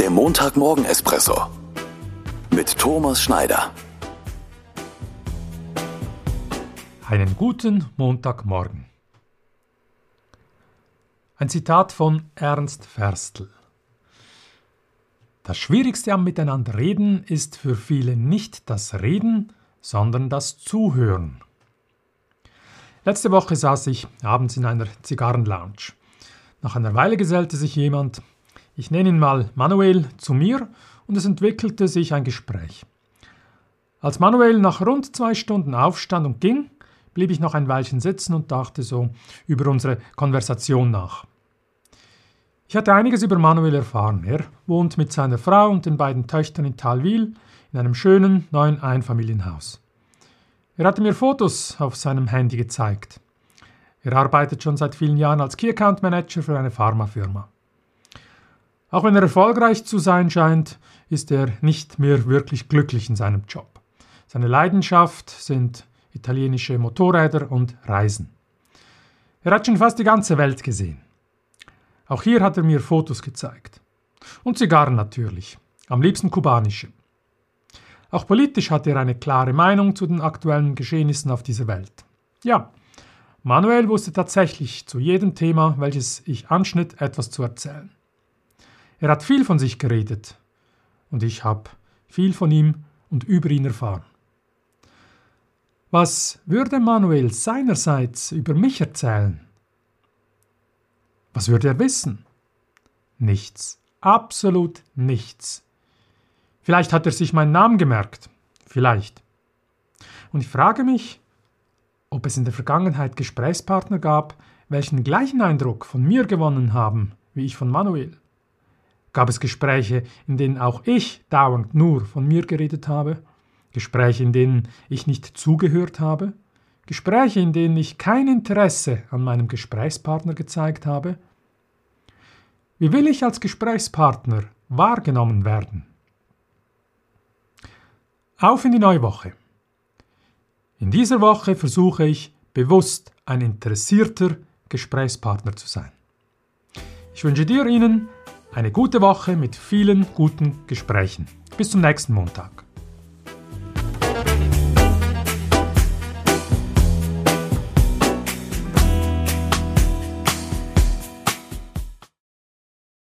Der Montagmorgen-Espresso mit Thomas Schneider. Einen guten Montagmorgen. Ein Zitat von Ernst Ferstl. Das Schwierigste am Miteinanderreden ist für viele nicht das Reden, sondern das Zuhören. Letzte Woche saß ich abends in einer Zigarrenlounge. Nach einer Weile gesellte sich jemand, ich nenne ihn mal Manuel, zu mir und es entwickelte sich ein Gespräch. Als Manuel nach rund zwei Stunden aufstand und ging, blieb ich noch ein Weilchen sitzen und dachte so über unsere Konversation nach. Ich hatte einiges über Manuel erfahren. Er wohnt mit seiner Frau und den beiden Töchtern in Talwil in einem schönen neuen Einfamilienhaus. Er hatte mir Fotos auf seinem Handy gezeigt. Er arbeitet schon seit vielen Jahren als Key Account Manager für eine Pharmafirma. Auch wenn er erfolgreich zu sein scheint, ist er nicht mehr wirklich glücklich in seinem Job. Seine Leidenschaft sind italienische Motorräder und Reisen. Er hat schon fast die ganze Welt gesehen. Auch hier hat er mir Fotos gezeigt. Und Zigarren natürlich, am liebsten kubanische. Auch politisch hat er eine klare Meinung zu den aktuellen Geschehnissen auf dieser Welt. Ja, Manuel wusste tatsächlich zu jedem Thema, welches ich anschnitt, etwas zu erzählen. Er hat viel von sich geredet und ich habe viel von ihm und über ihn erfahren. Was würde Manuel seinerseits über mich erzählen? Was würde er wissen? Nichts, absolut nichts. Vielleicht hat er sich meinen Namen gemerkt. Vielleicht. Und ich frage mich, ob es in der Vergangenheit Gesprächspartner gab, welchen den gleichen Eindruck von mir gewonnen haben, wie ich von Manuel. Gab es Gespräche, in denen auch ich dauernd nur von mir geredet habe? Gespräche, in denen ich nicht zugehört habe? Gespräche, in denen ich kein Interesse an meinem Gesprächspartner gezeigt habe? Wie will ich als Gesprächspartner wahrgenommen werden? Auf in die neue Woche. In dieser Woche versuche ich bewusst ein interessierter Gesprächspartner zu sein. Ich wünsche dir Ihnen eine gute Woche mit vielen guten Gesprächen. Bis zum nächsten Montag.